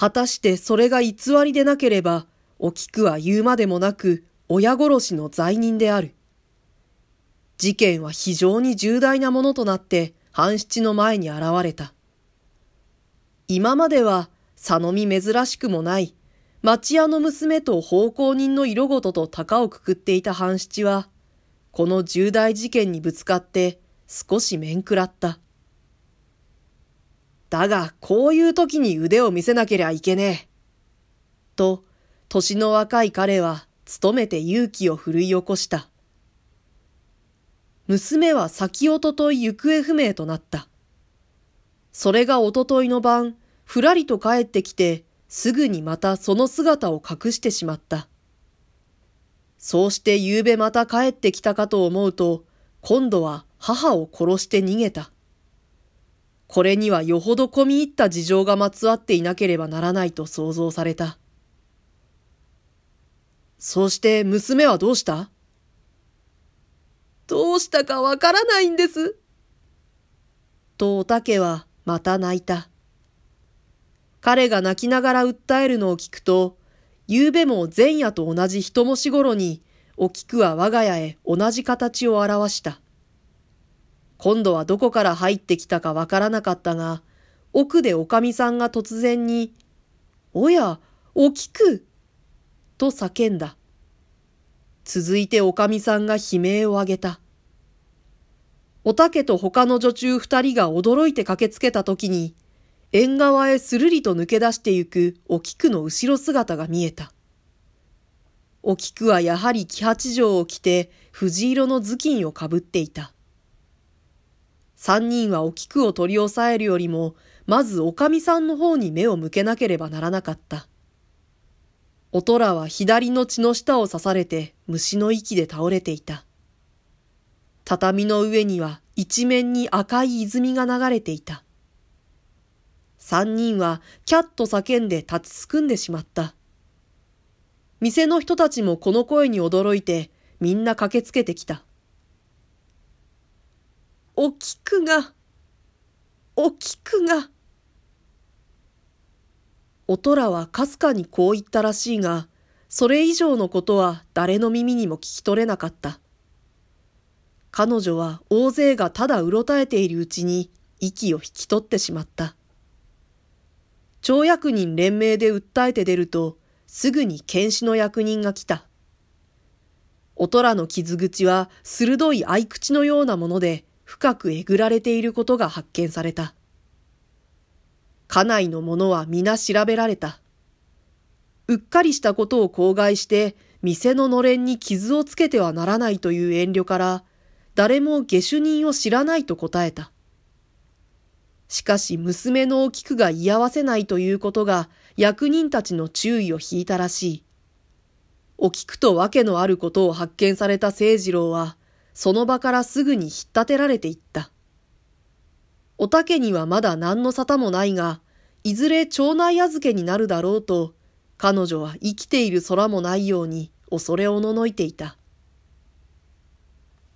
果たしてそれが偽りでなければ、お菊は言うまでもなく、親殺しの罪人である。事件は非常に重大なものとなって半七の前に現れた。今までは、佐野見珍しくもない、町屋の娘と奉公人の色ごとと高をくくっていた半七は、この重大事件にぶつかって少し面食らった。だが、こういう時に腕を見せなけりゃいけねえ。と、年の若い彼は、努めて勇気を振るい起こした。娘は先おととい行方不明となった。それがおとといの晩、ふらりと帰ってきて、すぐにまたその姿を隠してしまった。そうして夕べまた帰ってきたかと思うと、今度は母を殺して逃げた。これにはよほど込み入った事情がまつわっていなければならないと想像された。そうして娘はどうした？どうしたかわからないんです。とおたけはまた泣いた。彼が泣きながら訴えるのを聞くと、夕べも前夜と同じ人もしごろに、お菊は我が家へ同じ形を表した。今度はどこから入ってきたかわからなかったが、奥でおかみさんが突然に、おや、おきくと叫んだ。続いておかみさんが悲鳴を上げた。おたけと他の女中二人が驚いて駆けつけた時に、縁側へするりと抜け出してゆくお菊の後ろ姿が見えた。お菊はやはり木八条を着て藤色の頭巾をかぶっていた。三人はお菊を取り押さえるよりも、まずおかみさんの方に目を向けなければならなかった。おとらは左の血の下を刺されて虫の息で倒れていた。畳の上には一面に赤い泉が流れていた。三人はキャッと叫んで立ちすくんでしまった。店の人たちもこの声に驚いてみんな駆けつけてきた。お菊が、お菊が。おとらはかすかにこう言ったらしいが、それ以上のことは誰の耳にも聞き取れなかった。彼女は大勢がただうろたえているうちに息を引き取ってしまった。町役人連名で訴えて出ると、すぐに検視の役人が来た。おとらの傷口は鋭い合口のようなもので、深くえぐられていることが発見された。家内の者は皆調べられた。うっかりしたことを口外して、店ののれんに傷をつけてはならないという遠慮から、誰も下手人を知らないと答えた。しかし娘のお菊が居合わせないということが役人たちの注意を引いたらしい。お菊と訳のあることを発見された清次郎は、その場からすぐに引っ立てられていった。おたけにはまだ何の沙汰もないが、いずれ町内預けになるだろうと、彼女は生きている空もないように恐れおののいていた。